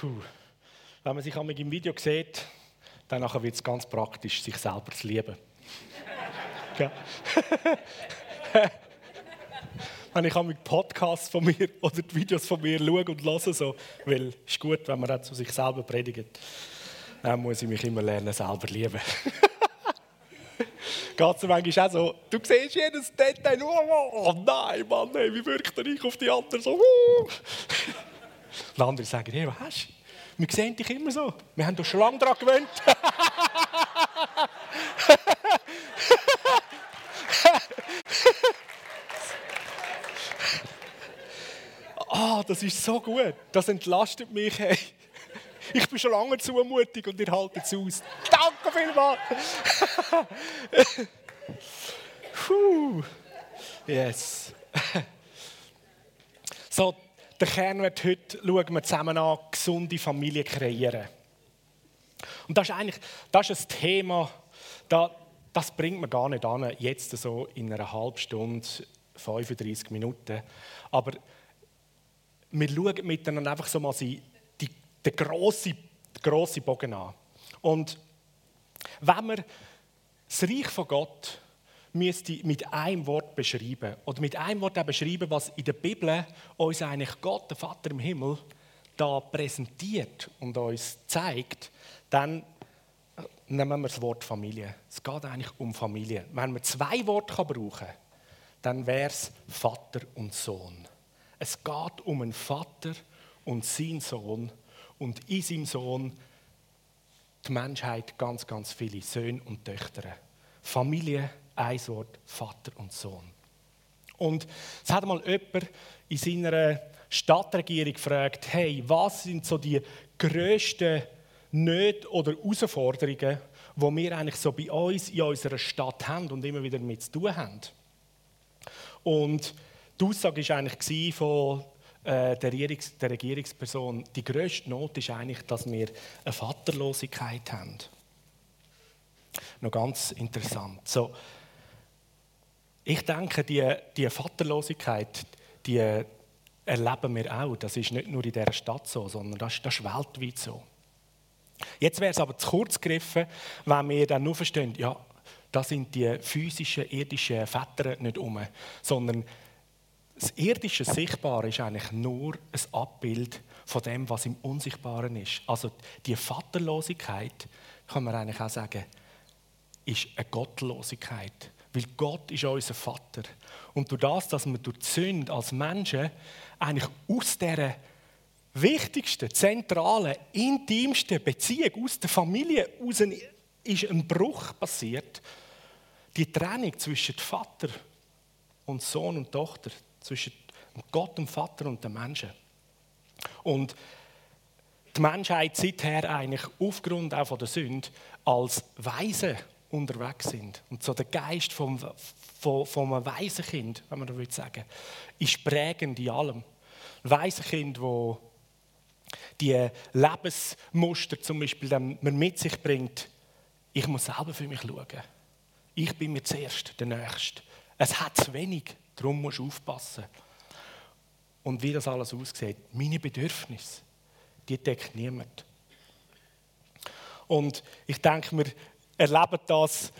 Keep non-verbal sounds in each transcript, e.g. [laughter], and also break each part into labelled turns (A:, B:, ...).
A: Puh. Wenn man sich im Video sieht, dann wird es ganz praktisch, sich selber zu lieben. [laughs] [laughs] wenn ich mit Podcasts von mir [laughs] oder die Videos von mir schaue und höre, so, weil es ist gut, wenn man zu sich selber predigt, dann muss ich mich immer lernen, selber lieben. Geht es manchmal auch so, du siehst jedes Detail, oh, oh nein, Mann, ey, wie wirkt der ich auf die anderen so, uh. Und andere sagen, hey, was hast du? Wir sehen dich immer so. Wir haben doch schon lange daran gewöhnt. [laughs] Ah, das ist so gut. Das entlastet mich. Hey. Ich bin schon lange zumutig und ihr haltet es aus. Danke vielmals. [laughs] Puh. Yes. [laughs] So, der Kern wird heute, schauen wir zusammen an, gesunde Familie kreieren. Und das ist eigentlich das ist ein Thema, das, das bringt man gar nicht an, jetzt so in einer halben Stunde, 35 Minuten. Aber wir schauen miteinander einfach so mal die, die, den grossen, den Bogen an. Und wenn wir das Reich von Gott müsste mit einem Wort beschreiben. Oder mit einem Wort auch beschreiben, was in der Bibel uns eigentlich Gott, der Vater im Himmel, da präsentiert und uns zeigt, dann nehmen wir das Wort Familie. Es geht eigentlich um Familie. Wenn man zwei Worte brauchen kann, dann wäre es Vater und Sohn. Es geht um einen Vater und seinen Sohn und in seinem Sohn die Menschheit ganz, ganz viele Söhne und Töchter. Familie ein Wort, Vater und Sohn. Und es hat mal jemand in seiner Stadtregierung gefragt, hey, was sind so die grössten Nöte oder Herausforderungen, die wir eigentlich so bei uns in unserer Stadt haben und immer wieder mit zu tun haben? Und die Aussage war eigentlich von äh, der, Regierungs der Regierungsperson, die grösste Not ist eigentlich, dass wir eine Vaterlosigkeit haben. Noch ganz interessant. So, ich denke, die, die Vaterlosigkeit, die erleben wir auch. Das ist nicht nur in dieser Stadt so, sondern das, das ist weltweit so. Jetzt wäre es aber zu kurz gegriffen, wenn wir dann nur verstehen, ja, da sind die physischen, irdischen Väter nicht um, sondern das irdische Sichtbare ist eigentlich nur ein Abbild von dem, was im Unsichtbaren ist. Also die Vaterlosigkeit, kann man eigentlich auch sagen, ist eine Gottlosigkeit. Weil Gott ist unser Vater. Und durch das, dass wir durch die Sünde als Menschen eigentlich aus dieser wichtigsten, zentralen, intimsten Beziehung aus der Familie raus ist ein Bruch passiert. Die Trennung zwischen Vater und Sohn und Tochter, zwischen Gott, dem Vater und dem Menschen. Und die Menschheit seither eigentlich aufgrund auch von der Sünde als Weise unterwegs sind. Und so der Geist vom, vom, vom Waisenkind, wenn man das sagen ist prägend in allem. Ein Waisenkind, wo die Lebensmuster zum Beispiel man mit sich bringt, ich muss selber für mich schauen. Ich bin mir zuerst der Nächste. Es hat zu wenig, darum musst du aufpassen. Und wie das alles aussieht, meine Bedürfnisse, die deckt niemand. Und ich denke mir, erleben das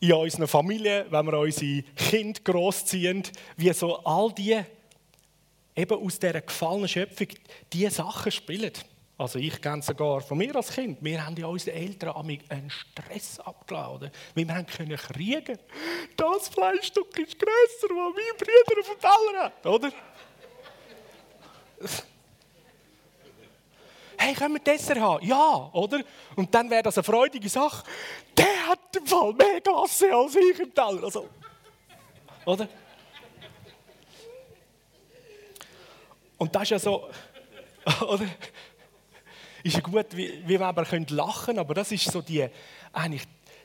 A: in unseren Familien, wenn wir unsere Kinder großziehen, wie so all die eben aus dieser gefallenen Schöpfung diese Sachen spielen. Also ich kenne sogar von mir als Kind. Wir haben ja unseren Eltern einen Stress abgeladen, weil wir haben können kriegen. Das Fleischstück ist grösser, als mein Bruder auf dem Teller hat, oder? Hey, können wir Dessert haben? Ja, oder? Und dann wäre das eine freudige Sache. Der hat im Fall mehr Gasse als ich im Teller. Also, oder? Und das ist ja so, [laughs] oder? Ist ja gut, wie, wie wir aber können lachen aber das ist so die, eigentlich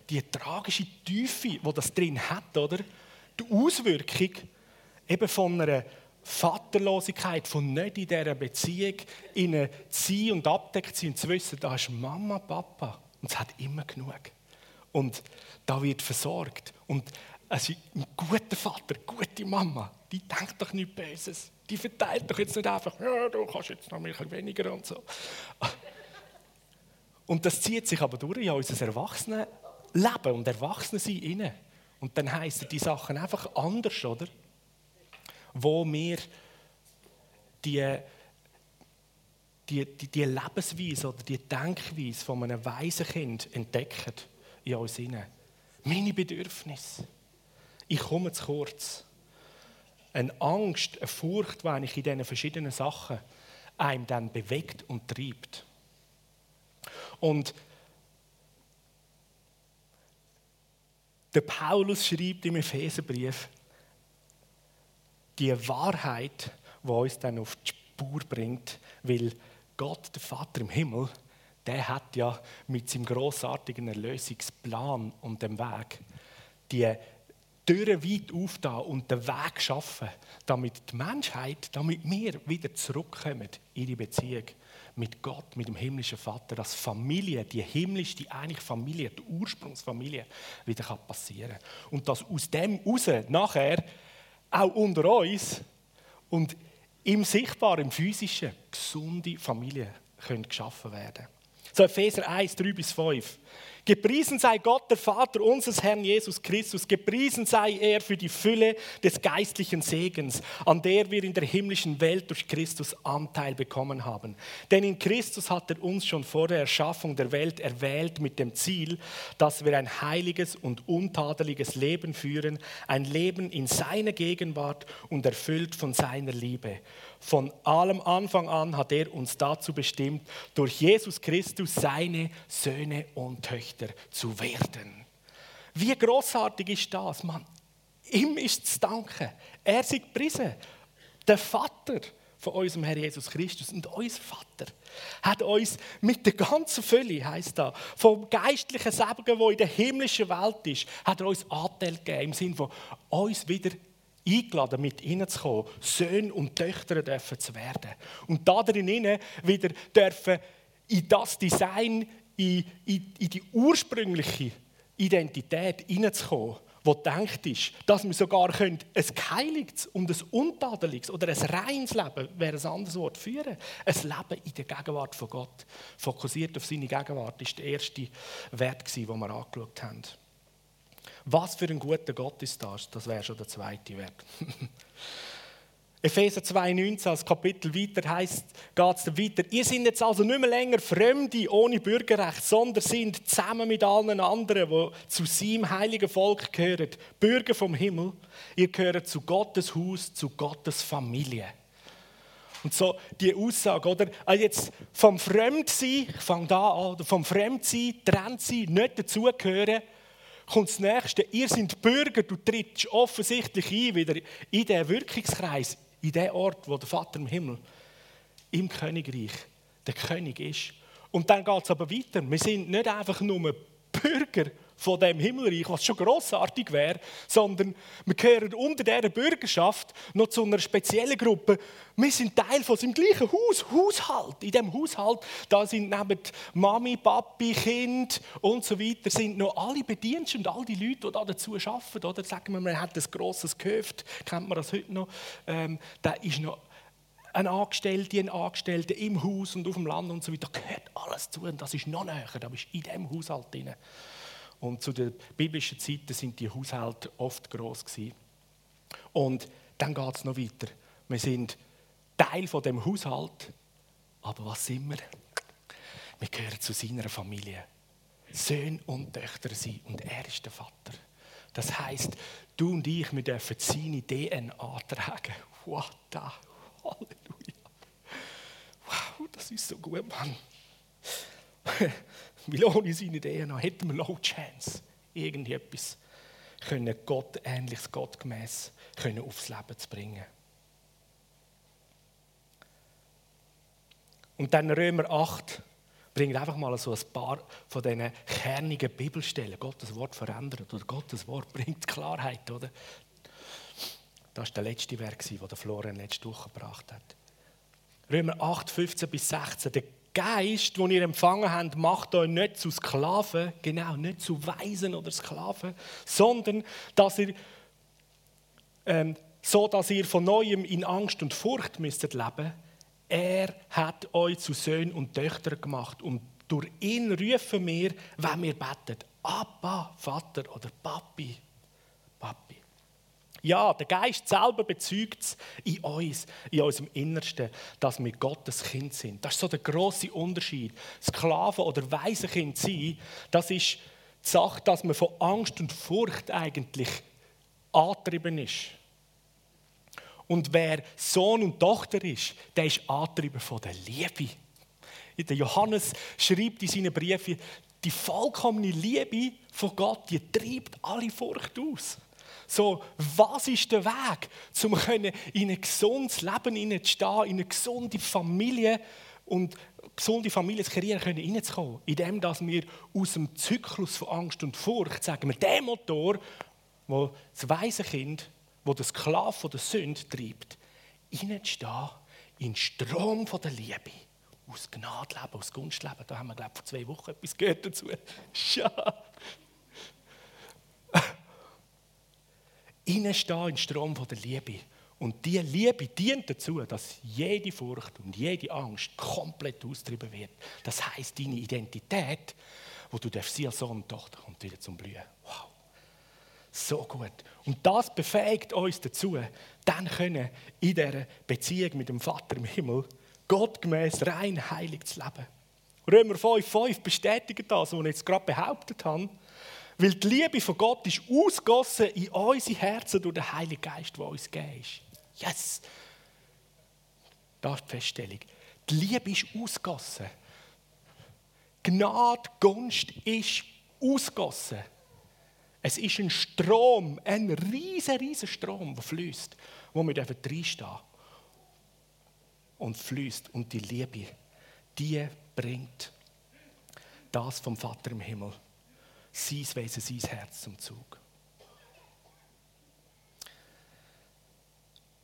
A: die tragische Tiefe, die das drin hat, oder? Die Auswirkung eben von einer Vaterlosigkeit, von nicht in dieser Beziehung in sein und abdeckt sein zu wissen, da ist Mama, Papa und es hat immer genug. Und da wird versorgt. Und ist ein guter Vater, eine gute Mama, die denkt doch nichts Böses. Die verteilt doch jetzt nicht einfach, ja, du kannst jetzt noch ein bisschen weniger und so. Und das zieht sich aber durch in unser Erwachsenenleben und Erwachsenensein rein. Und dann heißen die Sachen einfach anders, oder? Wo wir die, die, die, die Lebensweise oder die Denkweise von einem weisen Kind entdecken in uns hinein. Meine Bedürfnisse. Ich komme zu kurz. Eine Angst, eine Furcht, wenn ich in diesen verschiedenen Sachen einem dann bewegt und treibt. Und der Paulus schreibt im Epheserbrief, die Wahrheit, die uns dann auf die Spur bringt, weil Gott, der Vater im Himmel, der hat ja mit seinem großartigen Erlösungsplan und dem Weg die Türen weit aufgetan und den Weg schaffen, damit die Menschheit, damit wir wieder zurückkommen in ihre Beziehung mit Gott, mit dem himmlischen Vater, dass Familie, die himmlische, die eigentliche Familie, die Ursprungsfamilie, wieder passieren kann. Und dass aus dem heraus nachher auch unter uns und im Sichtbaren, im Physischen, gesunde Familien können geschaffen werden. So Epheser 1, 3 bis 5. Gepriesen sei Gott, der Vater unseres Herrn Jesus Christus. Gepriesen sei er für die Fülle des geistlichen Segens, an der wir in der himmlischen Welt durch Christus Anteil bekommen haben. Denn in Christus hat er uns schon vor der Erschaffung der Welt erwählt mit dem Ziel, dass wir ein heiliges und untadeliges Leben führen, ein Leben in seiner Gegenwart und erfüllt von seiner Liebe. Von allem Anfang an hat er uns dazu bestimmt, durch Jesus Christus seine Söhne und Töchter zu werden. Wie großartig ist das, Mann? Ihm ist zu danken. Er ist gepriesen. Der Vater von unserem Herr Jesus Christus und unser Vater hat uns mit der ganzen Fülle, heißt da, vom geistlichen Segen, wo in der himmlischen Welt ist, hat er uns Anteil gegeben im Sinne von uns wieder eingeladen, mit hineinzukommen, Söhne und Töchter dürfen zu werden. Und da drinnen wieder dürfen in das Design, in, in, in die ursprüngliche Identität hineinzukommen, wo denkt ist, dass wir sogar können ein geheiligtes und ein untadeliges oder ein reines Leben, wäre ein anderes Wort, führen. Ein Leben in der Gegenwart von Gott, fokussiert auf seine Gegenwart, ist der erste Wert, den wir angeschaut haben. Was für ein guter Gott ist das? Das wäre schon der zweite Wert. [laughs] Epheser 2,19 als Kapitel weiter heißt, geht es weiter. Ihr seid jetzt also nicht mehr länger Fremde ohne Bürgerrecht, sondern sind zusammen mit allen anderen, die zu seinem heiligen Volk gehören, Bürger vom Himmel. Ihr gehört zu Gottes Haus, zu Gottes Familie. Und so die Aussage, oder? Also jetzt vom Fremdsein, ich fange da an, vom Fremdsein, Trennsein, nicht dazugehören, kommt das Nächste. Ihr seid Bürger, du trittst offensichtlich ein, wieder in den Wirkungskreis, in den Ort, wo der Vater im Himmel, im Königreich, der König ist. Und dann geht es aber weiter. Wir sind nicht einfach nur Bürger von dem Himmelreich, was schon großartig wäre, sondern wir gehören unter dieser Bürgerschaft noch zu einer speziellen Gruppe. Wir sind Teil von seinem gleichen Haus, Haushalt. In dem Haushalt, da sind neben Mami, Papi, Kind und so weiter, sind noch alle Bediensteten und all die Leute, die da dazu arbeiten. Oder sagen wir, man hat ein grosses Gehöft, kennt man das heute noch, ähm, da ist noch ein Angestellter, ein Angestellter im Haus und auf dem Land und so weiter. Da gehört alles zu und das ist noch näher, da bist du in diesem Haushalt drin. Und zu den biblischen Zeiten sind die Haushalte oft groß gewesen. Und dann geht es noch weiter. Wir sind Teil von dem Haushalt, aber was sind wir? Wir gehören zu seiner Familie. Söhne und Töchter sein und er ist der Vater. Das heißt, du und ich, wir dürfen seine DNA tragen. Wow, da, Halleluja. Wow, das ist so gut, Mann. Weil ohne seine DNA hätten wir no chance, irgendetwas können Gott ähnliches, gottgemäß können aufs Leben zu bringen. Und dann Römer 8 bringt einfach mal so ein paar von diesen kernigen Bibelstellen. Gottes Wort verändert oder Gottes Wort bringt Klarheit, oder? Das war der letzte Werk, den Florian letzte Woche gebracht hat. Römer 8, 15 bis 16. Geist, den ihr empfangen habt, macht euch nicht zu Sklaven, genau, nicht zu Weisen oder Sklaven, sondern dass ihr ähm, so dass ihr von neuem in Angst und Furcht müsstet leben. Er hat euch zu Söhnen und Töchtern gemacht und durch ihn rufen wir, wenn wir beten, Abba, Vater oder Papi, Papi. Ja, der Geist selber bezeugt es in uns, in unserem Innersten, dass wir Gottes Kind sind. Das ist so der große Unterschied. Sklaven oder Waisenkind sein, das ist die Sache, dass man von Angst und Furcht eigentlich angetrieben ist. Und wer Sohn und Tochter ist, der ist angetrieben von der Liebe. Der Johannes schreibt in seinen Briefen, die vollkommene Liebe von Gott, die treibt alle Furcht aus. So, was ist der Weg, um in ein gesundes Leben hineinzustehen, in eine gesunde Familie und gesunde Familie zu kreieren, können hineinzukommen? Indem dass wir aus dem Zyklus von Angst und Furcht, sagen wir, der Motor, wo das weise Kind, wo das Sklave der Sünde treibt, hineinzustehen in den Strom der Liebe. Aus Gnade leben, aus Gunst leben. Da haben wir, glaube ich, vor zwei Wochen etwas gehört dazu. [laughs] Ja. Innenstehen in den Strom der Liebe. Und diese Liebe dient dazu, dass jede Furcht und jede Angst komplett austrieben wird. Das heißt, deine Identität, wo du darfst als Sohn und Tochter, kommt wieder zum Blühen. Wow. So gut. Und das befähigt uns dazu, dann können in dieser Beziehung mit dem Vater im Himmel gottgemäß rein heilig zu leben. Römer 5,5 bestätigt das, was ich jetzt gerade behauptet habe. Weil die Liebe von Gott ist ausgossen in unsere Herzen durch den Heiligen Geist, der uns gegeben ist. Yes! Das ist die Feststellung. Die Liebe ist ausgossen. Gnade, Gunst ist ausgossen. Es ist ein Strom, ein riesiger, riesiger Strom, der fließt, wo wir reinstehen dürfen. Und fließt. Und die Liebe, die bringt das vom Vater im Himmel sein Wesen, sein Herz zum Zug.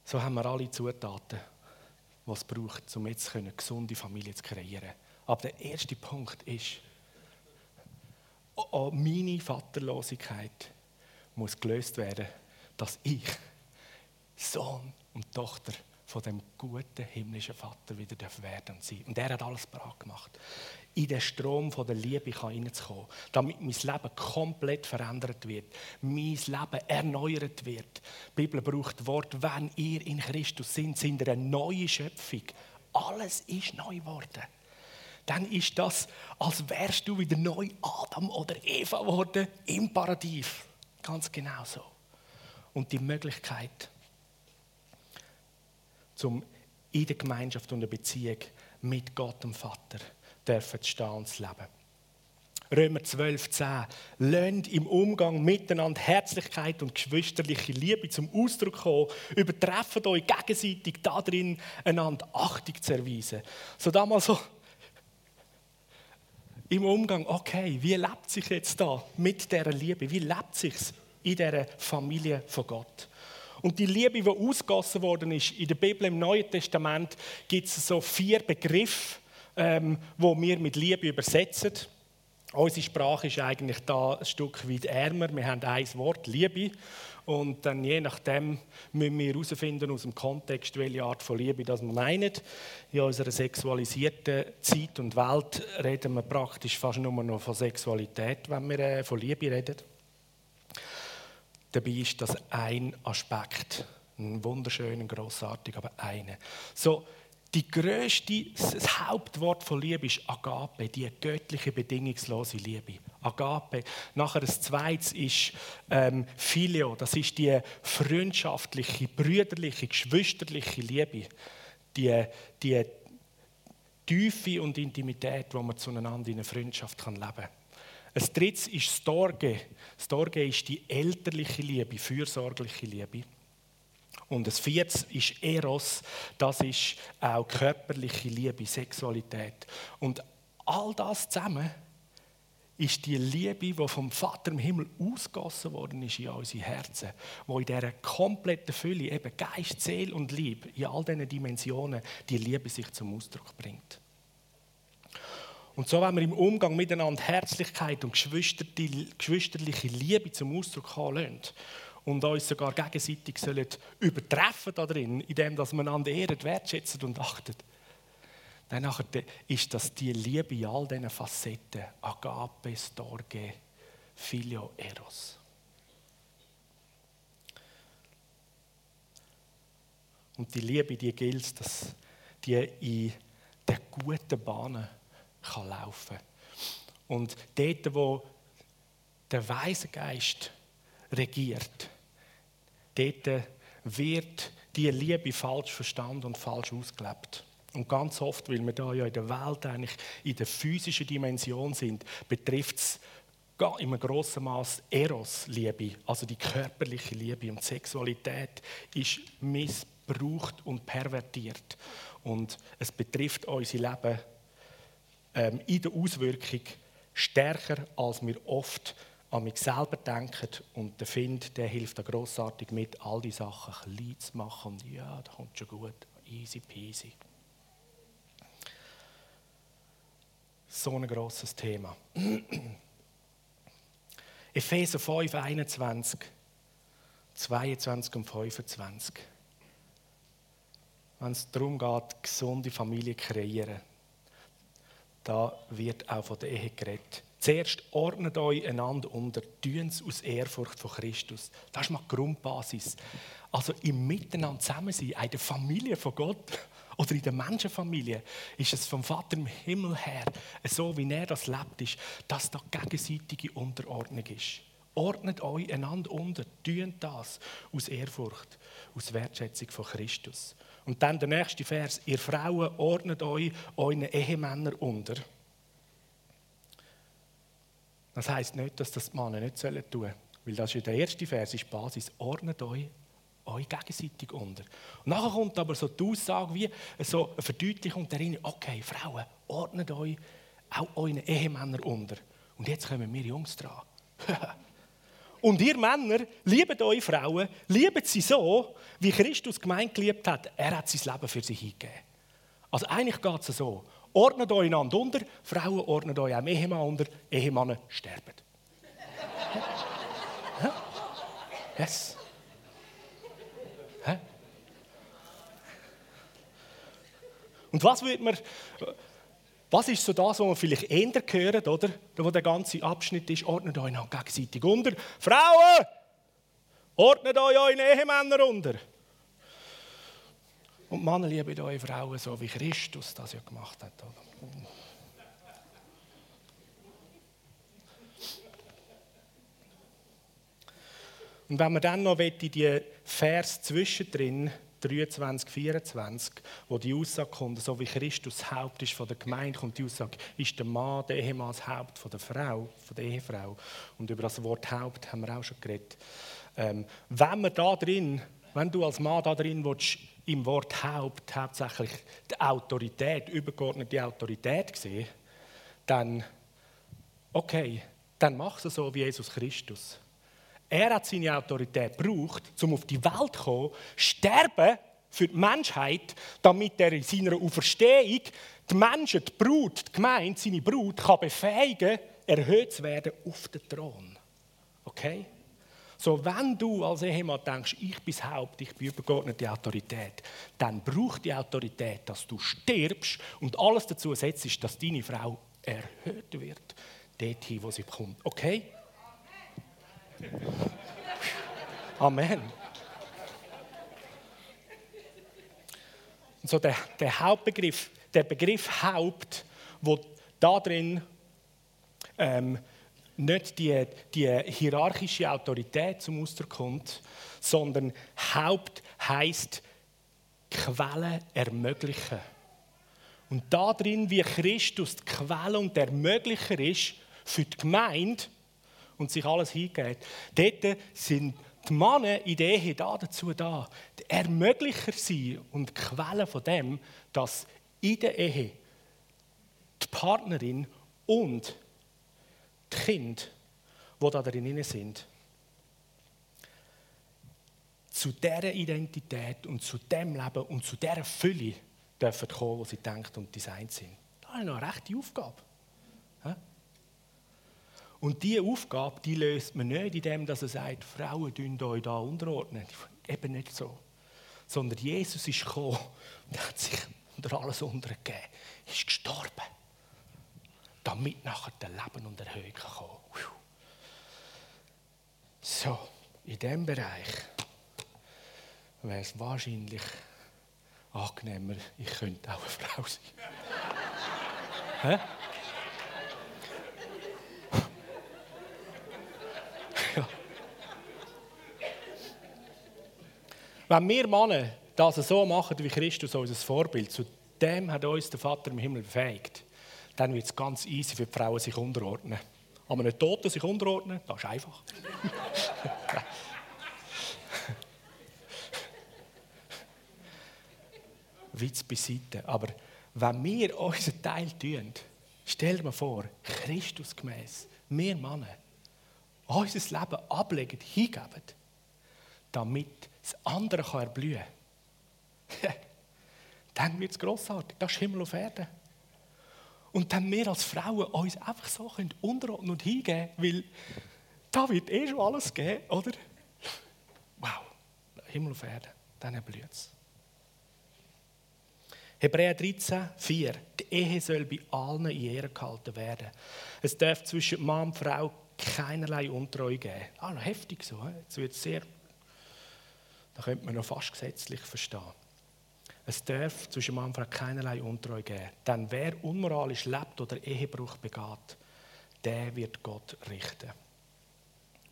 A: So haben wir alle Zutaten, die es braucht, um jetzt eine gesunde Familie zu kreieren. Aber der erste Punkt ist, oh, meine Vaterlosigkeit muss gelöst werden, dass ich Sohn und Tochter von dem guten himmlischen Vater wieder werden sein. Und er hat alles bereit gemacht in den Strom der Liebe hineinzukommen, damit mein Leben komplett verändert wird, mein Leben erneuert wird. Die Bibel braucht das Wort, wenn ihr in Christus sind, sind ihr eine neue Schöpfung. Alles ist neu geworden. Dann ist das, als wärst du wieder neu Adam oder Eva geworden im Paradies. Ganz genau so. Und die Möglichkeit, zum in der Gemeinschaft und der Beziehung mit Gott, dem Vater, dürfen stehen und leben. Römer 12, 10. Lasst im Umgang miteinander Herzlichkeit und geschwisterliche Liebe zum Ausdruck kommen. Übertrefft euch gegenseitig darin, einander Achtung zu erweisen. So damals so im Umgang, okay, wie lebt sich jetzt da mit dieser Liebe? Wie lebt sich in dieser Familie von Gott? Und die Liebe, die ausgossen worden ist, in der Bibel im Neuen Testament gibt es so vier Begriffe, ähm, wo wir mit Liebe übersetzen. Unsere Sprache ist eigentlich da ein Stück weit ärmer. Wir haben ein Wort, Liebe. Und dann je nachdem müssen wir herausfinden aus dem Kontext, welche Art von Liebe das wir meinen. In unserer sexualisierten Zeit und Welt reden wir praktisch fast nur noch von Sexualität, wenn wir äh, von Liebe reden. Dabei ist das ein Aspekt, ein wunderschöner, großartig, aber eine. So, die größte, das Hauptwort von Liebe ist Agape, die göttliche bedingungslose Liebe. Agape. Nachher das zweite ist ähm, Phileo, das ist die freundschaftliche, brüderliche, geschwisterliche Liebe. Die, die Tiefe und Intimität, wo man zueinander in einer Freundschaft kann leben kann. Ein drittes ist Storge. Storge ist die elterliche Liebe, fürsorgliche Liebe. Und das vierte ist Eros, das ist auch körperliche Liebe, Sexualität. Und all das zusammen ist die Liebe, die vom Vater im Himmel ausgossen worden ist in unsere Herzen, wo in dieser kompletten Fülle, eben Geist, Seele und Liebe, in all diesen Dimensionen, die Liebe sich zum Ausdruck bringt. Und so, wenn wir im Umgang miteinander Herzlichkeit und geschwisterliche Liebe zum Ausdruck kommen lassen, und uns sogar gegenseitig sollen übertreffen darin, indem dass wir einander ehren, wertschätzen und achten, dann ist das die Liebe in all diesen Facetten. Agape, Storge, Filio, Eros. Und die Liebe, die gilt, dass die in den guten Bahnen kann laufen kann. Und dort, wo der Weise Geist regiert, dort wird die Liebe falsch verstanden und falsch ausgelebt. Und ganz oft, weil wir da ja in der Welt eigentlich in der physischen Dimension sind, betrifft es in einem grossen Maß Eros-Liebe, also die körperliche Liebe und Sexualität ist missbraucht und pervertiert. Und es betrifft unser Leben ähm, in der Auswirkung stärker, als wir oft an mich selber denken. Und der Find, der hilft da grossartig mit, all die Sachen klein zu machen. Ja, das kommt schon gut, easy peasy. So ein grosses Thema. [clears throat] Epheser 5, 21, 22 und 25. Wenn es darum geht, gesunde Familie kreieren, da wird auch von der Ehe geredet. Zuerst ordnet euch einander unter, tun es aus Ehrfurcht von Christus. Das ist mal die Grundbasis. Also im Miteinander zusammen sein, in der Familie von Gott [laughs] oder in der Menschenfamilie, ist es vom Vater im Himmel her, so wie er das lebt, ist, dass da gegenseitige Unterordnung ist. Ordnet euch einander unter, tun das aus Ehrfurcht, aus Wertschätzung von Christus. Und dann der nächste Vers, ihr Frauen ordnet euch euren Ehemännern unter. Das heißt nicht, dass das die Männer nicht tun sollen, weil das ist der erste Vers, ist die Basis, ordnet euch euch gegenseitig unter. Und nachher kommt aber so die Aussage wie so eine Verdeutlichung darin, okay, Frauen, ordnet euch auch euren Ehemännern unter. Und jetzt kommen wir Jungs dran. [laughs] Und ihr Männer, liebet eure Frauen, liebet sie so, wie Christus gemeint geliebt hat. Er hat sein Leben für sie hingegeben. Also eigentlich geht es so. Ordnet euch einander unter, Frauen ordnet euch auch Ehemann unter, Ehemänner sterben. yes. Und was wird man, was ist so das, was man vielleicht eher hören, oder? Wo der ganze Abschnitt ist, ordnet euch noch gegenseitig unter. Frauen, ordnet euch eure Ehemänner unter. Und Männer lieben eure Frauen so, wie Christus das ja gemacht hat. Oder? Und wenn man dann noch in die Vers zwischendrin 23, 24, wo die Aussage kommt, so wie Christus Haupt ist von der Gemeinde, kommt die Aussage, ist der Mann, der Ehemann das Haupt von der Frau, von der Ehefrau. Und über das Wort Haupt haben wir auch schon geredet. Ähm, wenn man da drin, wenn du als Mann da drin willst, im Wort Haupt hauptsächlich die Autorität, übergeordnete Autorität sehen, dann, okay, dann mach es so wie Jesus Christus. Er hat seine Autorität gebraucht, um auf die Welt zu kommen, sterben für die Menschheit, damit er in seiner Auferstehung die Menschen, die Brut, die Gemeinde, seine Brut, kann befähigen, erhöht zu werden auf den Thron. Okay? So, wenn du als Ehemann denkst, ich bin das Haupt, ich bin übergeordnete Autorität, dann braucht die Autorität, dass du stirbst und alles dazu setzt, dass deine Frau erhöht wird, dorthin, wo sie kommt. Okay? [laughs] Amen. Und so der, der Hauptbegriff, der Begriff Haupt, wo da drin ähm, nicht die, die hierarchische Autorität zum Ausdruck kommt, sondern Haupt heißt Quelle ermöglichen. Und da drin, wie Christus die Quelle und der Ermöglicher ist für die Gemeinde, und sich alles hingeht. Dort sind die Männer in der Ehe da dazu da, die Ermöglicher sein und Quelle von dem, dass in der Ehe die Partnerin und die Kinder, die da drin sind, zu dieser Identität und zu dem Leben und zu dieser Fülle dürfen kommen, wo sie denkt und designt sind. Das ist eine rechte Aufgabe. Und diese Aufgabe, die löst man nicht, indem er sagt, Frauen tun euch da unterordnen. Eben nicht so. Sondern Jesus ist gekommen und hat sich unter alles untergegeben. Ist gestorben. Damit nachher der Leben und Erhöhung kommen. So, in diesem Bereich wäre es wahrscheinlich angenehmer, ich könnte auch eine Frau sein. [laughs] [laughs] Wenn wir Männer das so machen wie Christus, unser Vorbild, zu dem hat uns der Vater im Himmel befähigt, dann wird es ganz easy für die Frauen sich unterordnen. Aber einen Toten sich unterordnen, das ist einfach. [laughs] Witz beiseite. Aber wenn wir unseren Teil tun, stell dir mal vor, Christusgemäß, wir Männer, unser Leben ablegen, hingeben, damit das andere erblühen kann, [laughs] dann wird es grossartig. Das ist Himmel auf Erden. Und dann wir als Frauen uns einfach so können unterordnen und hingeben, weil da wird eh schon alles geben, oder? Wow, Himmel auf Erden, dann erblüht es. Hebräer 13, 4. Die Ehe soll bei allen in Ehre gehalten werden. Es darf zwischen Mann und Frau keinerlei Untreue geben. Ah, noch heftig so. Jetzt wird sehr da könnte man noch fast gesetzlich verstehen. Es darf zwischen Mann und Frau keinerlei Untreue geben. Denn wer unmoralisch lebt oder Ehebruch begeht, der wird Gott richten.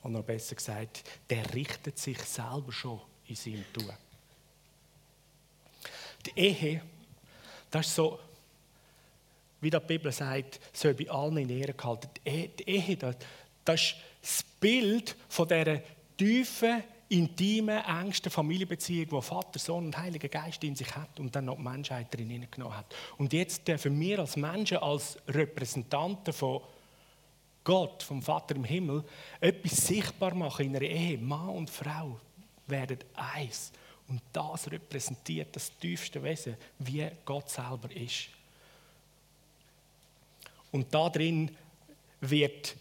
A: Und noch besser gesagt, der richtet sich selber schon in seinem Tun. Die Ehe, das ist so, wie die Bibel sagt, soll bei allen in Ehre gehalten. Die Ehe, das, das ist das Bild von dieser tiefen intime, engste Familienbeziehung, die Vater, Sohn und Heiliger Geist in sich hat und dann noch die Menschheit drin hineingenommen hat. Und jetzt dürfen wir als Menschen, als Repräsentanten von Gott, vom Vater im Himmel, etwas sichtbar machen in einer Ehe. Mann und Frau werden eins. Und das repräsentiert das tiefste Wesen, wie Gott selber ist. Und da drin wird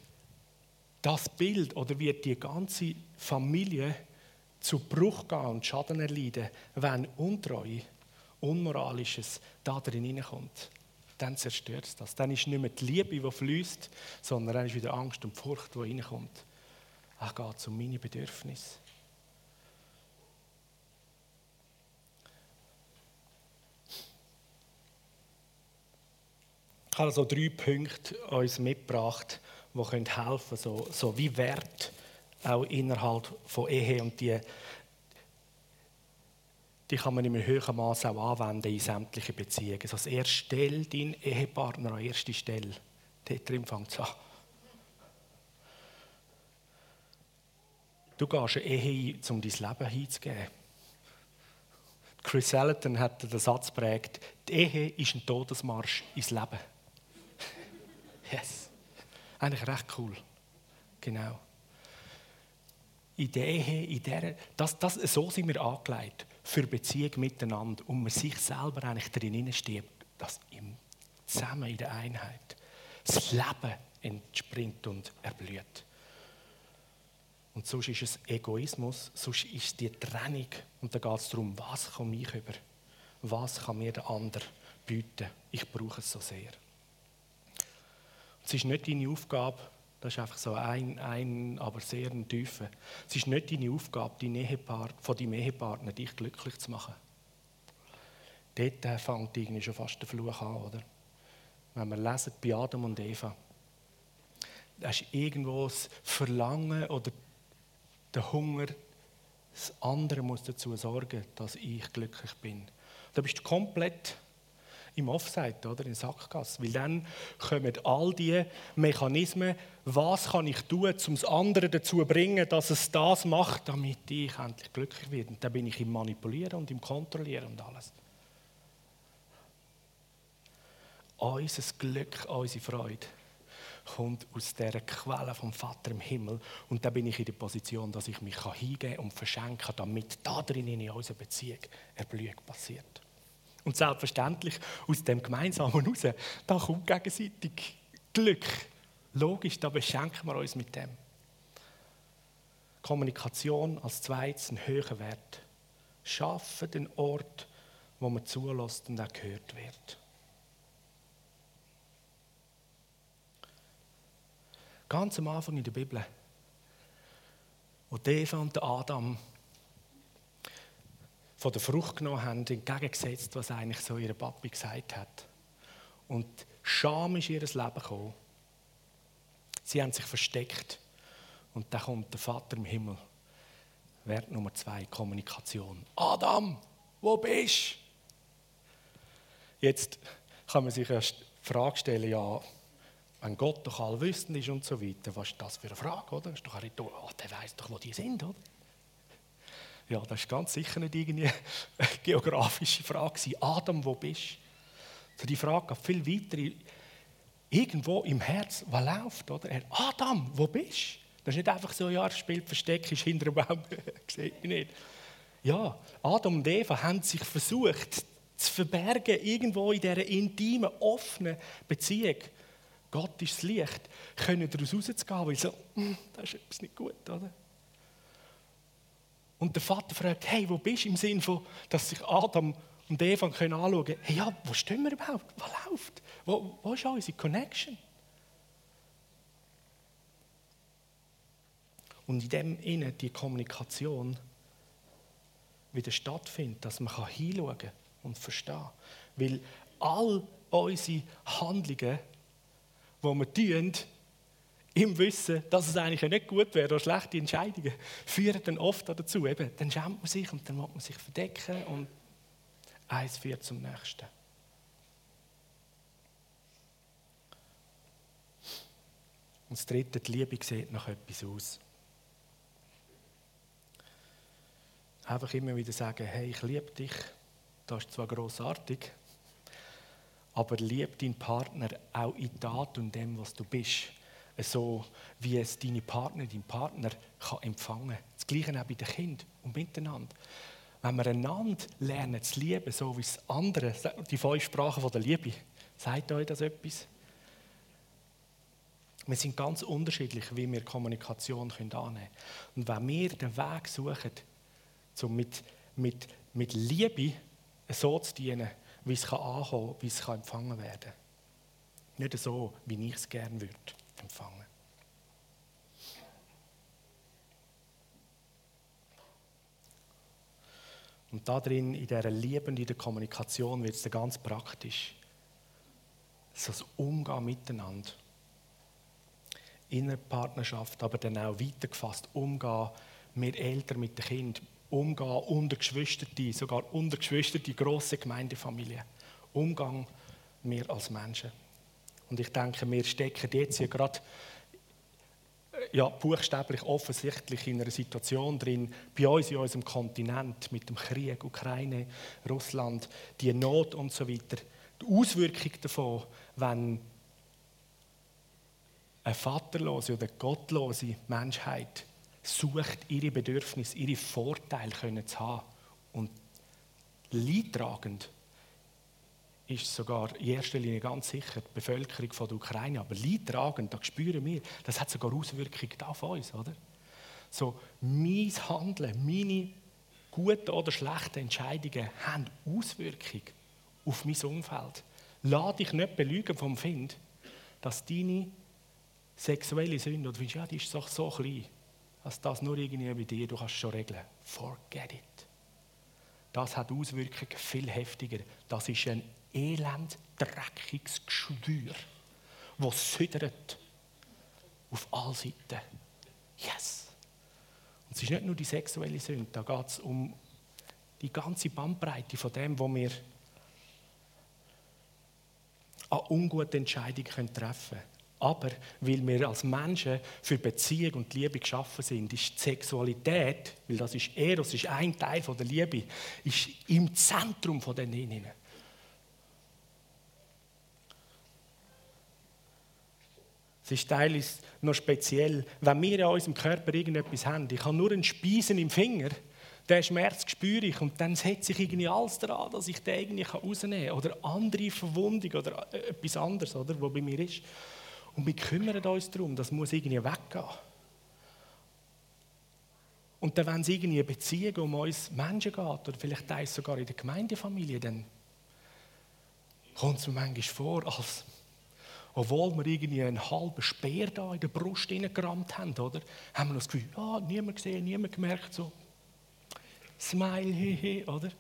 A: das Bild oder wird die ganze Familie zu Bruch gehen und Schaden erleiden, wenn Untreue, Unmoralisches da drin hineinkommt. Dann zerstört es das. Dann ist nicht mehr die Liebe, die fließt, sondern dann ist wieder Angst und Furcht, die reinkommt. Ach, geht um meine Bedürfnisse. Ich habe so drei Punkte uns mitgebracht, die helfen können, so, so wie Wert auch innerhalb von Ehe und die, die kann man in einem höheren Maß auch anwenden in sämtlichen Beziehungen. Also als erste stell deinen Ehepartner an erste Stelle. Dort drin fängt es an. Du gehst eine Ehe ein, um dein Leben hinzugeben. Chris Ellington hat den Satz geprägt, die Ehe ist ein Todesmarsch ins Leben. [laughs] yes. Eigentlich recht cool. Genau in in der, das, das, so sind wir angelegt für Beziehung miteinander und man sich selber eigentlich drin stirbt, das im, zusammen in der Einheit das Leben entspringt und erblüht. Und sonst ist es Egoismus, sonst ist die Trennung und da geht es darum, was komme ich über, was kann mir der andere bieten. Ich brauche es so sehr. Es ist nicht deine Aufgabe, das ist einfach so ein, ein aber sehr ein tiefer. Es ist nicht deine Aufgabe, dein Ehepart, von deinem Ehepartner dich glücklich zu machen. Dort äh, fängt irgendwie schon fast der Fluch an, oder? Wenn wir lesen bei Adam und Eva, da ist irgendwo das Verlangen oder der Hunger, das andere muss dazu sorgen, dass ich glücklich bin. Da bist du komplett im Offside, oder? In Sackgasse. Weil dann kommen all die Mechanismen, was kann ich tun, um das andere dazu zu bringen, dass es das macht, damit ich endlich glücklich werde. Und dann bin ich im Manipulieren und im Kontrollieren und alles. Unser Glück, unsere Freude kommt aus dieser Quelle vom Vater im Himmel. Und da bin ich in der Position, dass ich mich hingeben und verschenken kann, damit da drin in unserer Beziehung Erblühung passiert. Und selbstverständlich aus dem Gemeinsamen heraus, da kommt gegenseitig Glück, Logisch, da beschenken wir uns mit dem. Kommunikation als zweites ein höherer Wert. Schaffen den Ort, wo man zulässt und auch gehört wird. Ganz am Anfang in der Bibel, wo Eva und Adam von der Frucht genommen haben, entgegengesetzt, was eigentlich so ihre Papi gesagt hat. Und Scham ist ihr Leben gekommen. Sie haben sich versteckt. Und dann kommt der Vater im Himmel. Wert Nummer zwei, Kommunikation. Adam, wo bist du? Jetzt kann man sich erst die Frage stellen, ja, wenn Gott doch allwissend ist und so weiter, was ist das für eine Frage, oder? Das ist doch ein Ritual, oh, der weiß doch, wo die sind, oder? Ja, das ist ganz sicher nicht irgendeine [laughs] geografische Frage. Adam, wo bist du? die Frage geht viel weiter. Irgendwo im Herz, was läuft, oder? Er, Adam, wo bist du? Das ist nicht einfach so, ja, er spielt Versteck, ist hinter dem Baum, [laughs] sieht mich nicht. Ja, Adam und Eva haben sich versucht zu verbergen, irgendwo in dieser intimen, offenen Beziehung. Gott ist das Licht, können daraus rauszugehen, weil so, hm, das ist etwas nicht gut, oder? Und der Vater fragt, hey, wo bist du? Im Sinn von, dass sich Adam und Eva anschauen können, hey, ja, wo stehen wir überhaupt? Was läuft? Wo, wo ist unsere Connection? Und in dem Innen die Kommunikation wieder stattfindet, dass man hinschauen kann und verstehen. Weil all unsere Handlungen, die wir tun, im Wissen, dass es eigentlich nicht gut wäre oder schlechte Entscheidungen, führen dann oft dazu, eben, dann schämt man sich und dann muss man sich verdecken und eins führt zum nächsten. Und das dritte, die Liebe sieht nach etwas aus. Einfach immer wieder sagen, hey, ich liebe dich, das ist zwar großartig, aber liebe deinen Partner auch in Tat und dem, was du bist so wie es deine Partner, dein Partner kann empfangen kann. Das Gleiche auch bei den Kindern und miteinander. Wenn wir einander lernen zu lieben, so wie das andere, die fünf Sprachen der Liebe, sagt euch das etwas? Wir sind ganz unterschiedlich, wie wir Kommunikation annehmen können. Und wenn wir den Weg suchen, um mit, mit, mit Liebe so zu dienen, wie es ankommen kann, wie es empfangen werden kann. Nicht so, wie ich es gerne würde empfangen. Und da drin, in dieser Liebe und in der Kommunikation, wird es dann ganz praktisch. So das Umgehen miteinander. In der Partnerschaft, aber dann auch weitergefasst, umgehen, wir Eltern mit den Kindern, umgehen unter Geschwisterte, sogar unter Geschwisterte, grosse Gemeindefamilien. Umgang wir als Menschen. Und ich denke, wir stecken jetzt hier gerade ja, buchstäblich offensichtlich in einer Situation drin, bei uns in unserem Kontinent mit dem Krieg, Ukraine, Russland, die Not und so weiter. Die Auswirkung davon, wenn eine vaterlose oder gottlose Menschheit sucht, ihre Bedürfnisse, ihre Vorteile zu haben und leidtragend ist sogar in erster Linie ganz sicher die Bevölkerung von der Ukraine, aber leidtragend, das spüren wir, das hat sogar Auswirkungen auf uns, oder? So, mein Handeln, meine guten oder schlechten Entscheidungen haben Auswirkungen auf mein Umfeld. Lass dich nicht belügen vom Find, dass deine sexuelle Sünde, oder du ja, die ist doch so klein, dass das nur irgendwie bei dir, du kannst schon regeln. Forget it. Das hat Auswirkungen viel heftiger. Das ist ein elend, dreckiges Geschwür, das südert auf allen Seiten. Yes! Und es ist nicht nur die sexuelle Sünde, da geht es um die ganze Bandbreite von dem, was wir an unguten Entscheidungen treffen können. Aber weil wir als Menschen für Beziehung und Liebe geschaffen sind, ist die Sexualität, weil das ist Eros, ist ein Teil der Liebe, ist im Zentrum von den Innen. Es ist teilweise noch speziell, wenn wir in unserem Körper irgendetwas haben. Ich habe nur einen Speisen im Finger, den Schmerz spüre ich und dann setze ich irgendwie alles daran, dass ich den irgendwie rausnehmen kann. Oder andere Verwundung oder äh, etwas anderes, oder, was bei mir ist. Und wir kümmern uns darum, das muss irgendwie weggehen. Und dann, wenn es irgendwie eine Beziehung um uns Menschen geht, oder vielleicht sogar in der Gemeindefamilie, dann kommt es mir manchmal vor, als obwohl wir irgendwie einen halben Speer da in der Brust gerammt haben, oder? Haben wir das Gefühl, ah, niemand gesehen, niemand gemerkt, so. Smile, hehe, oder?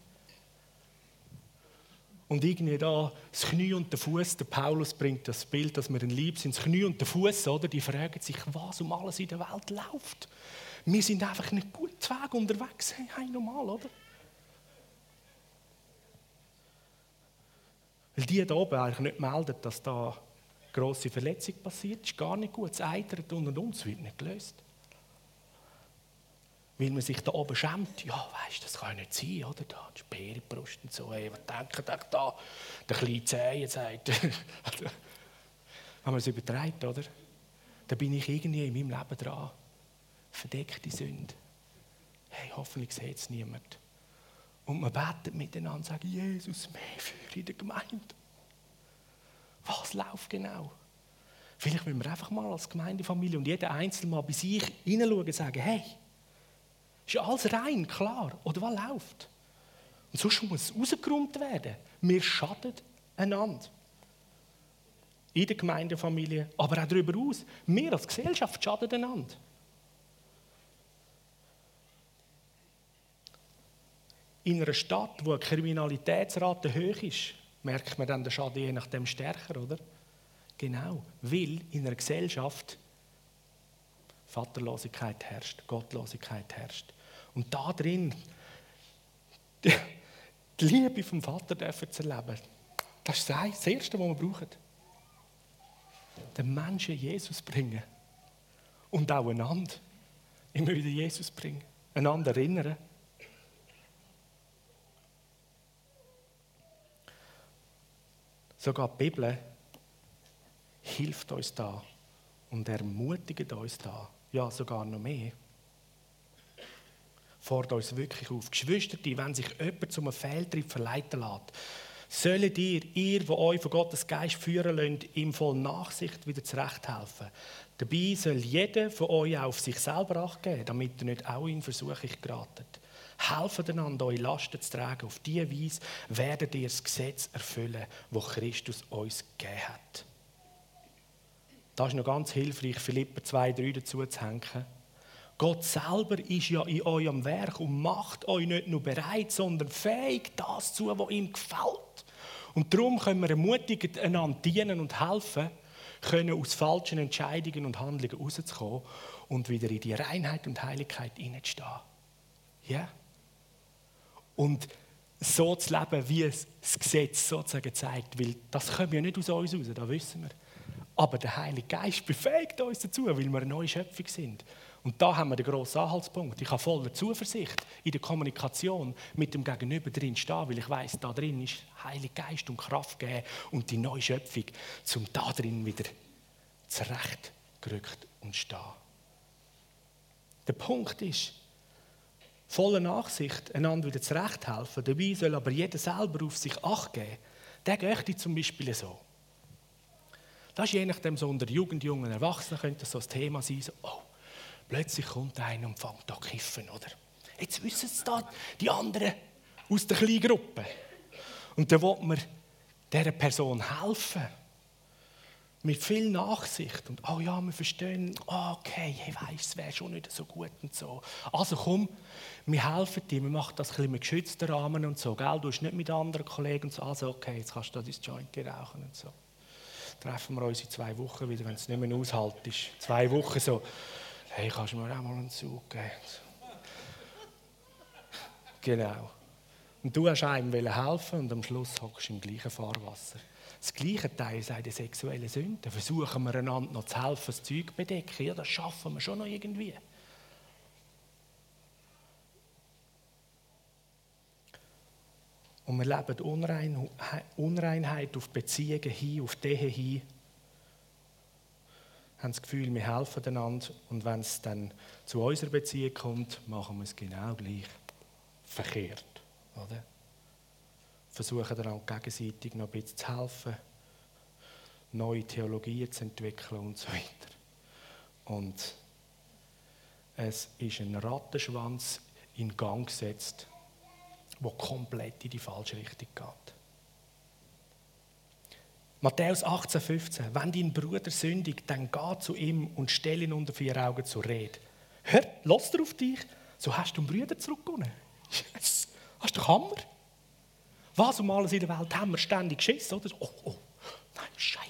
A: Und irgendwie da das Knie und der Fuß, der Paulus bringt das Bild, dass wir ein Lieb sind, das Knie und der Fuß, oder? Die fragen sich, was um alles in der Welt läuft. Wir sind einfach nicht gut Weg unterwegs, hey, hey, normal, oder? Weil die da oben eigentlich nicht melden, dass da grosse Verletzung passiert, ist gar nicht gut. Es eitert und und und, es wird nicht gelöst. Weil man sich da oben schämt, ja, weißt du, das kann nicht sein, oder? Da, in die Brust und so, hey, was denken da, da der kleine Zehen sagt. [laughs] Wenn man es übertreibt, oder? Da bin ich irgendwie in meinem Leben dran. Verdeckte Sünde. Hey, hoffentlich sieht es niemand. Und man betet miteinander und sagt, Jesus, mehr für in der Gemeinde. Was läuft genau? Vielleicht müssen wir einfach mal als Gemeindefamilie und jeder Einzelne mal bei sich hineinschauen und sagen, hey, ist ja alles rein, klar, oder was läuft? Und sonst muss es rausgeräumt werden. Wir schaden einander. In der Gemeindefamilie, aber auch darüber aus. Wir als Gesellschaft schaden einander. In einer Stadt, wo die Kriminalitätsrate hoch ist, merkt man dann den Schaden je nachdem stärker, oder? Genau, weil in einer Gesellschaft Vaterlosigkeit herrscht, Gottlosigkeit herrscht. Und da drin die, die Liebe vom Vater dürfen zu erleben, das ist das Erste, was wir brauchen. Den Menschen Jesus bringen. Und auch einander immer wieder Jesus bringen. Einander erinnern. Sogar die Bibel hilft uns da und ermutigt uns da. Ja, sogar noch mehr. Fordert uns wirklich auf. Geschwister, wenn sich jemand zum Fehltritt verleiten lässt, sollen ihr, ihr, die euch von Gottes Geist führen lasst, ihm voll Nachsicht wieder zurechthelfen. Dabei soll jeder von euch auf sich selber Acht geben, damit ihr nicht auch in Versuchung geratet. Helfen einander, eure Lasten zu tragen. Auf diese Weise werdet ihr das Gesetz erfüllen, das Christus uns gegeben hat. Das ist noch ganz hilfreich, Philipper 2,3 dazu zu hängen. Gott selber ist ja in eurem Werk und macht euch nicht nur bereit, sondern fähig, das zu, was ihm gefällt. Und darum können wir ermutigend einander dienen und helfen, können aus falschen Entscheidungen und Handlungen rauszukommen und wieder in die Reinheit und Heiligkeit hineinzustehen. Ja? Und so zu leben, wie es das Gesetz sozusagen zeigt. Weil das kommt ja nicht aus uns raus, das wissen wir. Aber der Heilige Geist befähigt uns dazu, weil wir eine neue Schöpfung sind. Und da haben wir den grossen Anhaltspunkt. Ich habe voller Zuversicht in der Kommunikation mit dem Gegenüber drin stehen, weil ich weiß, da drin ist Heilige Geist und Kraft gegeben und die neue Schöpfung, zum da drin wieder zurechtgerückt und stehen. Der Punkt ist, voller Nachsicht einander wieder zurechthelfen. Dabei soll aber jeder selber auf sich Acht geben. Der geht zum Beispiel so. Das ist je nachdem so unter Jugend, jungen Erwachsenen könnte das so ein Thema sein, so, oh, plötzlich kommt einer und fängt an kiffen, oder? Jetzt wissen es da die anderen aus der kleinen Gruppe. Und dann will man dieser Person helfen mit viel Nachsicht und oh ja, wir verstehen, oh, okay, hey, weißt, es wäre schon nicht so gut und so. Also komm, wir helfen dir, wir machen das ein bisschen mit geschützten Rahmen und so, gell? Du hast nicht mit anderen Kollegen und so, also okay, jetzt kannst du dein Joint rauchen und so. Treffen wir uns in zwei Wochen wieder, wenn es nicht mehr aushalt ist. Zwei Wochen so, hey, kannst du mir auch mal einen Zug geben? Genau. Und du hast einem helfen und am Schluss hockst du im gleichen Fahrwasser. Das gleiche Teil sei die sexuelle Sünde. Versuchen wir einander noch zu helfen, das Zeug zu bedecken. Ja, das schaffen wir schon noch irgendwie. Und wir leben Unrein, Unreinheit auf Beziehungen hin, auf Ehe hin. Haben das Gefühl, wir helfen einander. Und wenn es dann zu unserer Beziehung kommt, machen wir es genau gleich. Verkehrt. Oder? Versuchen einander gegenseitig noch ein bisschen zu helfen. neue Theologien zu entwickeln und so weiter. Und es ist ein Rattenschwanz in Gang gesetzt, der komplett in die falsche Richtung geht. Matthäus 18, 15. Wenn dein Bruder sündigt, dann geh zu ihm und stell ihn unter vier Augen zur Rede. Hör, lass auf dich, so hast du einen Bruder zurückgewonnen. Yes. Hast du Hammer? Was um alles in der Welt haben wir ständig Schiss, oder? Oh, oh, nein, Scheibe.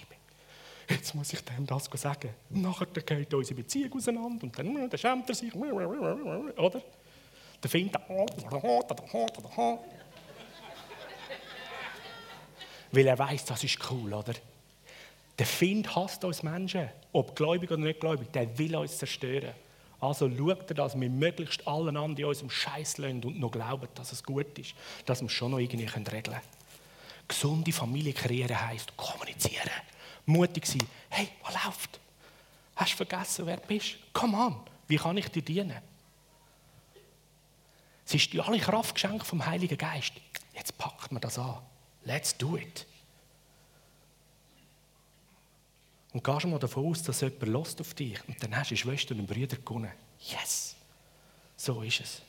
A: Jetzt muss ich dem das sagen. Nachher geht unsere Beziehung auseinander und dann, dann schämt er sich. Oder? Der findet. Weil er weiß, das ist cool, oder? Der Find hasst uns Menschen, ob gläubig oder nicht gläubig, der will uns zerstören. Also schaut er, dass wir möglichst allen anderen in unserem Scheiß lassen und noch glauben, dass es gut ist, dass wir es schon noch irgendwie regeln können. Gesunde Familie kreieren heisst kommunizieren, mutig sein. Hey, was läuft? Hast du vergessen, wer du bist? Come on, wie kann ich dir dienen? Es ist dir alle Kraft geschenkt vom Heiligen Geist. Jetzt packt man das an. Let's do it. Und gehst mal davon aus, dass jemand Lust auf dich und dann hast du Schwester und Brüder gewonnen. Yes! So ist es.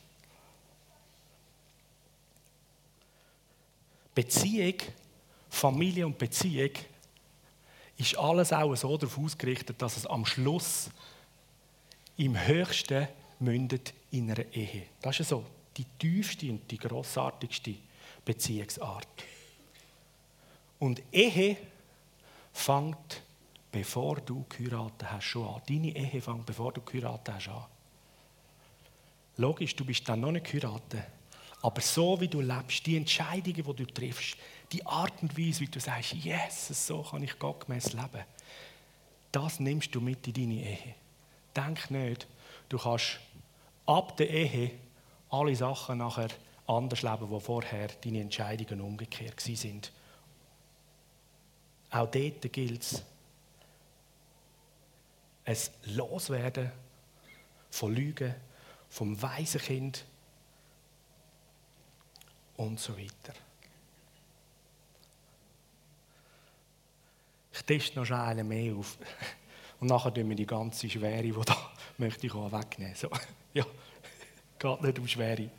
A: Beziehung, Familie und Beziehung ist alles auch so darauf ausgerichtet, dass es am Schluss im Höchsten mündet in einer Ehe. Das ist so die tiefste und die grossartigste Beziehungsart. Und Ehe fängt, bevor du geheiratet hast, schon an. Deine Ehe fängt, bevor du geheiratet hast, an. Logisch, du bist dann noch nicht geheiratet. Aber so wie du lebst, die Entscheidungen, die du triffst, die Art und Weise, wie du sagst, yes, so kann ich gottgemäß leben, das nimmst du mit in deine Ehe. Denk nicht, du kannst ab der Ehe alle Sachen nachher anders leben, wo vorher deine Entscheidungen umgekehrt sind. Auch dort gilt es, es Loswerden von Lügen, vom Waisenkind und so weiter. Ich teste noch eine mehr auf. Und nachher tun wir die ganze Schwere, die da möchte ich auch wegnehmen. So, [laughs] ja, geht nicht um Schwere.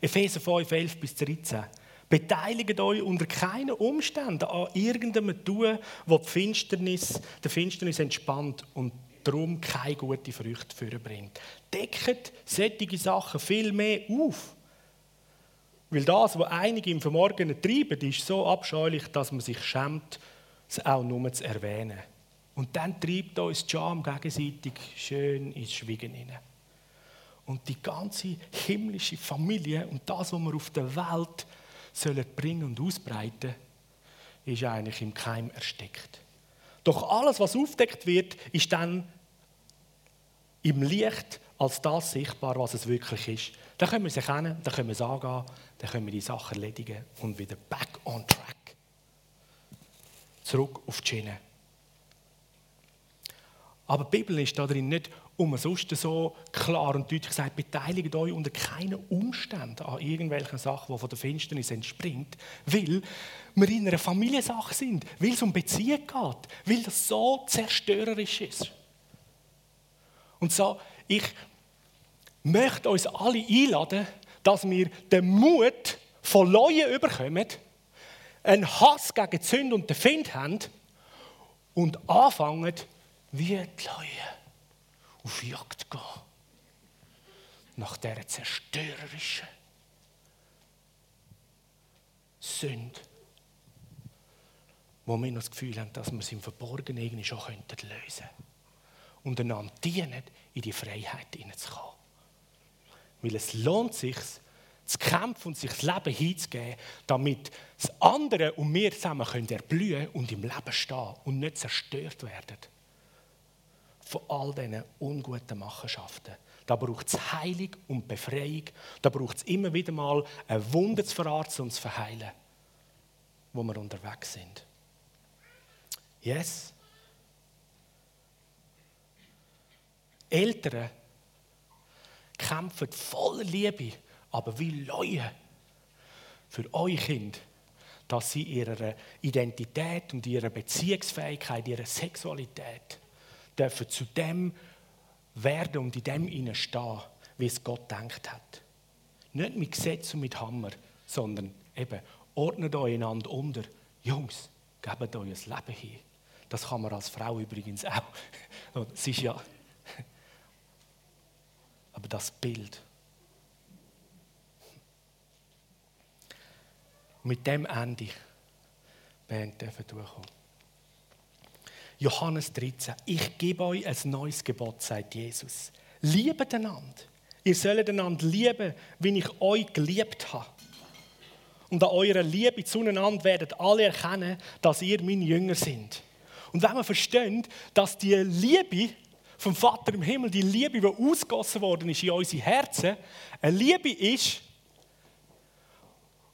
A: Epheser 5, 11 bis 13. Beteiligt euch unter keinen Umständen an irgendeinem Tun, das die Finsternis, der Finsternis entspannt und darum keine gute Früchte vorbringt. Deckt solche Sachen viel mehr auf. Weil das, was einige im Vermorgenen treiben, ist so abscheulich, dass man sich schämt, es auch nur zu erwähnen. Und dann treibt uns die Scham gegenseitig schön ins Schwiegen hinein. Und die ganze himmlische Familie und das, was wir auf der Welt sollen bringen und ausbreiten, ist eigentlich im Keim erstickt. Doch alles, was aufdeckt wird, ist dann im Licht als das sichtbar, was es wirklich ist. Dann können wir es erkennen, dann können wir es angehen, dann können wir die Sachen erledigen und wieder back on track. Zurück auf die Schiene. Aber die Bibel ist darin nicht umsonst so klar und deutlich gesagt, beteiligt euch unter keinen Umständen an irgendwelchen Sachen, die von der Finsternis entspringt, weil wir in einer Familiensache sind, weil es um Beziehung geht, weil das so zerstörerisch ist. Und so, ich möchte uns alle einladen, dass wir den Mut von Leuen überkommen, einen Hass gegen die Sünde und den Find haben und anfangen, wie die Leute auf Jagd gehen. Nach dieser zerstörerischen Sünde, wo wir noch das Gefühl haben, dass wir es im Verborgenen irgendwie schon lösen könnten. Und einander dienen, in die Freiheit hineinzukommen. Weil es lohnt sich, zu kämpfen und sich das Leben hinzugeben, damit das andere und wir zusammen können erblühen und im Leben stehen und nicht zerstört werden von all diesen unguten Machenschaften. Da braucht es Heilung und Befreiung. Da braucht es immer wieder mal ein Wunder zu verarzten und zu verheilen, wo wir unterwegs sind. Yes. Eltern kämpfen voller Liebe, aber wie Leute für euer Kind, dass sie ihre Identität und ihre Beziehungsfähigkeit, ihre Sexualität dürfen zu dem werden und in dem ihnen stehen, wie es Gott denkt hat. Nicht mit Gesetz und mit Hammer, sondern eben, ordnet euch einander unter. Jungs, gebt euch ein Leben hin. Das kann man als Frau übrigens auch. [laughs] Es ist ja. Aber das Bild. mit dem Ende Band dürfen durchkommen. Johannes 13. Ich gebe euch ein neues Gebot, sagt Jesus. Liebet einander. Ihr sollt einander lieben, wie ich euch geliebt habe. Und an eurer Liebe zueinander werden alle erkennen, dass ihr meine Jünger sind. Und wenn wir verstehen, dass die Liebe vom Vater im Himmel, die Liebe, die ausgossen worden ist in unsere Herzen, eine Liebe ist,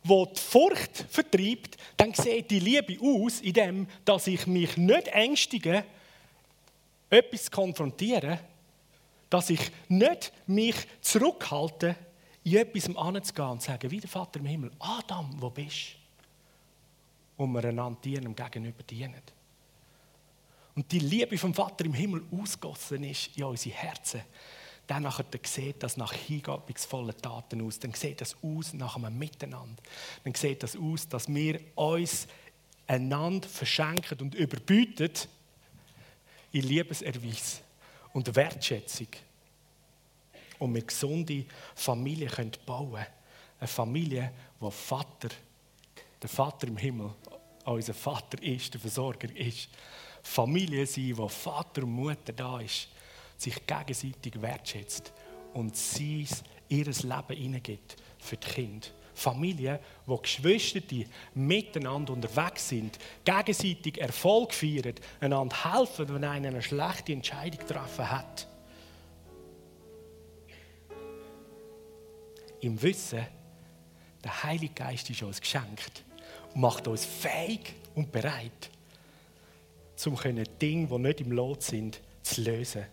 A: wo die Furcht vertreibt, dann sieht die Liebe aus, indem dass ich mich nicht ängstige, etwas zu konfrontieren, dass ich nicht mich zurückhalte, in etwas anzugehen und zu sagen, wie der Vater im Himmel, Adam, wo bist du? Und wir einander dienen, gegenüber dienen. Und die Liebe vom Vater im Himmel ausgossen ist in unsere Herzen, dann nachher sieht das nach hingebungsvollen Taten aus. Dann sieht das aus nach einem Miteinander. Dann sieht das aus, dass wir uns einander verschenken und überbieten in Liebeserweis und Wertschätzung. Und wir gesunde Familien können bauen Eine Familie, wo Vater, der Vater im Himmel, unser Vater ist, der Versorger ist. Familie sein, wo Vater und Mutter da ist sich gegenseitig wertschätzt und sie ihr Leben hineingibt für die Kinder. Familien, wo Geschwister die miteinander unterwegs sind, gegenseitig Erfolg feiern, einander helfen, wenn einer eine schlechte Entscheidung getroffen hat. Im Wissen, der Heilige Geist ist uns geschenkt und macht uns fähig und bereit, um Dinge, die nicht im Lot sind, zu lösen.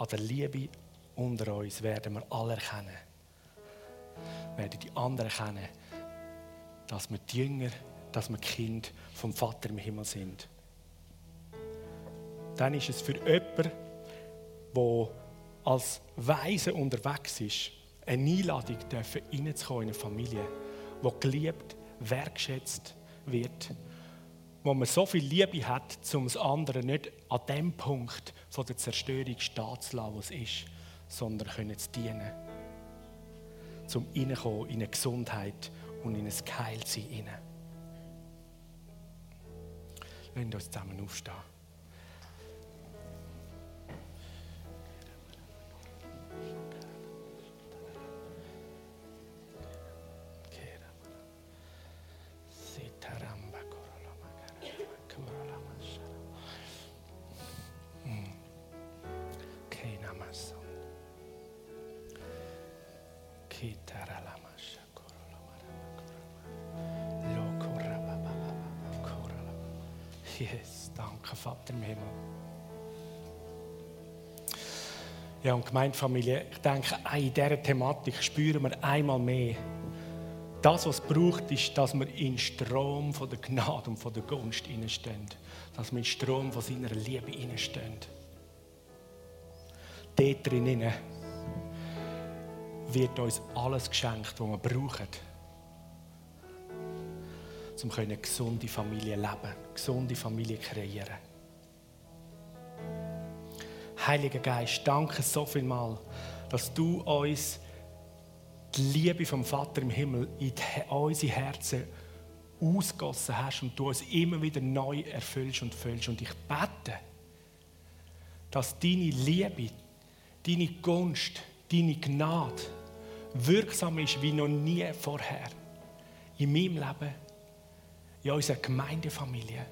A: An der Liebe unter uns werden wir alle erkennen, werden die anderen erkennen, dass wir die Jünger, dass wir Kind vom Vater im Himmel sind. Dann ist es für jemanden, der als Weise unterwegs ist, eine Einladung dürfen, reinzukommen in eine Familie, die geliebt, wertschätzt wird wo man so viel Liebe hat, um das andere nicht an dem Punkt von der Zerstörung stehen zu lassen, wo es ist, sondern können zu dienen. Zum Reinkommen in eine Gesundheit und in ein Geheiltsein. Lassen uns zusammen aufstehen. Ja, und Gemeindefamilie, ich denke, in dieser Thematik spüren wir einmal mehr, das, was es braucht, ist, dass wir in den Strom von der Gnade und von der Gunst stehen. Dass wir in den Strom von seiner Liebe stehen. Dort drinnen wird uns alles geschenkt, was wir brauchen um eine gesunde Familie leben, eine gesunde Familie kreieren. Heiliger Geist, danke so viel mal, dass du uns die Liebe vom Vater im Himmel in unsere Herzen ausgossen hast und du uns immer wieder neu erfüllst und füllst. Und ich bete, dass deine Liebe, deine Gunst, deine Gnade wirksam ist wie noch nie vorher in meinem Leben in unserer Gemeindefamilie.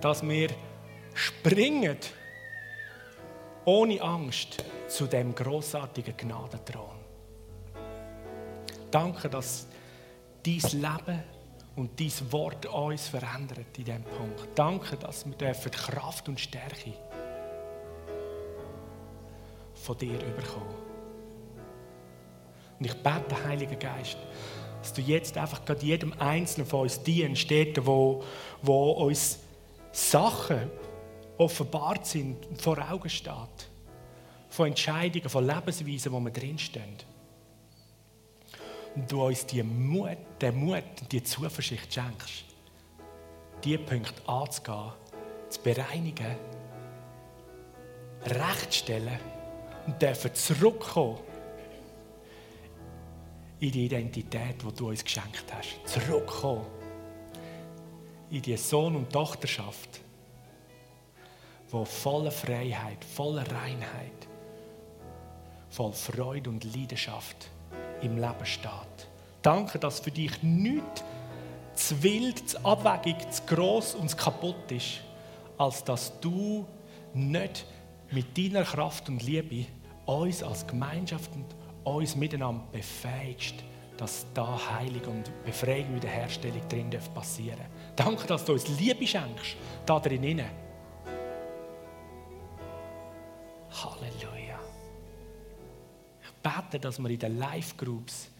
A: Dass wir springen ohne Angst zu dem großartigen Gnadenthron. Danke, dass dein Leben und dein Wort uns verändert in diesem Punkt. Danke, dass wir dürfen Kraft und Stärke von dir bekommen. Und ich bete, Heiliger Geist, dass du jetzt einfach gerade jedem Einzelnen von uns dienst, dort, wo, wo uns Sachen offenbart sind vor Augen steht. Von Entscheidungen, von Lebensweisen, wo wir drinstehen. Und du uns die Mut, den Mut und die Zuversicht schenkst, diese Punkte anzugehen, zu bereinigen, rechtstellen und dürfen zurückkommen in die Identität, die du uns geschenkt hast. Zurückkommen in die Sohn- und Tochterschaft, wo voller Freiheit, voller Reinheit, voll Freude und Leidenschaft im Leben steht. Danke, dass für dich nichts zu wild, zu abwegig, zu gross und zu kaputt ist, als dass du nicht mit deiner Kraft und Liebe uns als Gemeinschaft und uns miteinander befähigst, dass da Heilung und Befreiung Wiederherstellung drin passieren darf. Danke, dass du uns Liebe schenkst, da drin. Halleluja. Ich bete, dass wir in den Live-Groups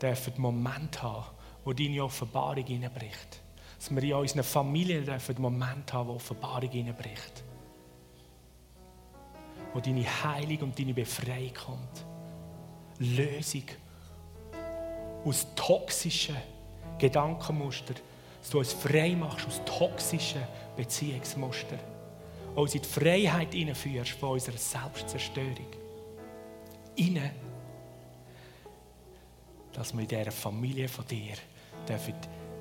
A: dürfen Moment haben, wo deine Offenbarung hineinbricht. Dass wir in unseren Familien dürfen Moment haben, wo Offenbarung hineinbricht. Wo deine Heilung und deine Befreiung kommt. Lösung aus toxischen Gedankenmustern, dass du uns frei machst aus toxischen Beziehungsmustern. Uns in die Freiheit hineinführst von unserer Selbstzerstörung. Innen, dass wir in dieser Familie von dir dürfen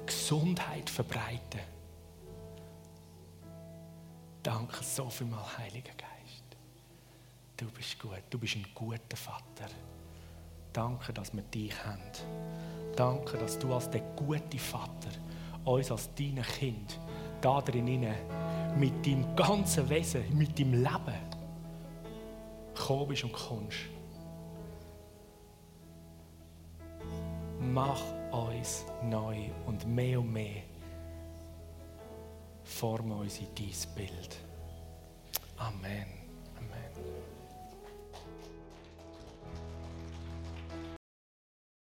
A: Gesundheit verbreiten Danke so vielmals, Heiliger Geist. Du bist gut, du bist ein guter Vater. Danke, dass wir dich haben. Danke, dass du als der gute Vater uns als deine Kind da drin mit deinem ganzen Wesen, mit deinem Leben gekommen bist und kommst. Mach uns neu und mehr und mehr formen uns in dein Bild. Amen.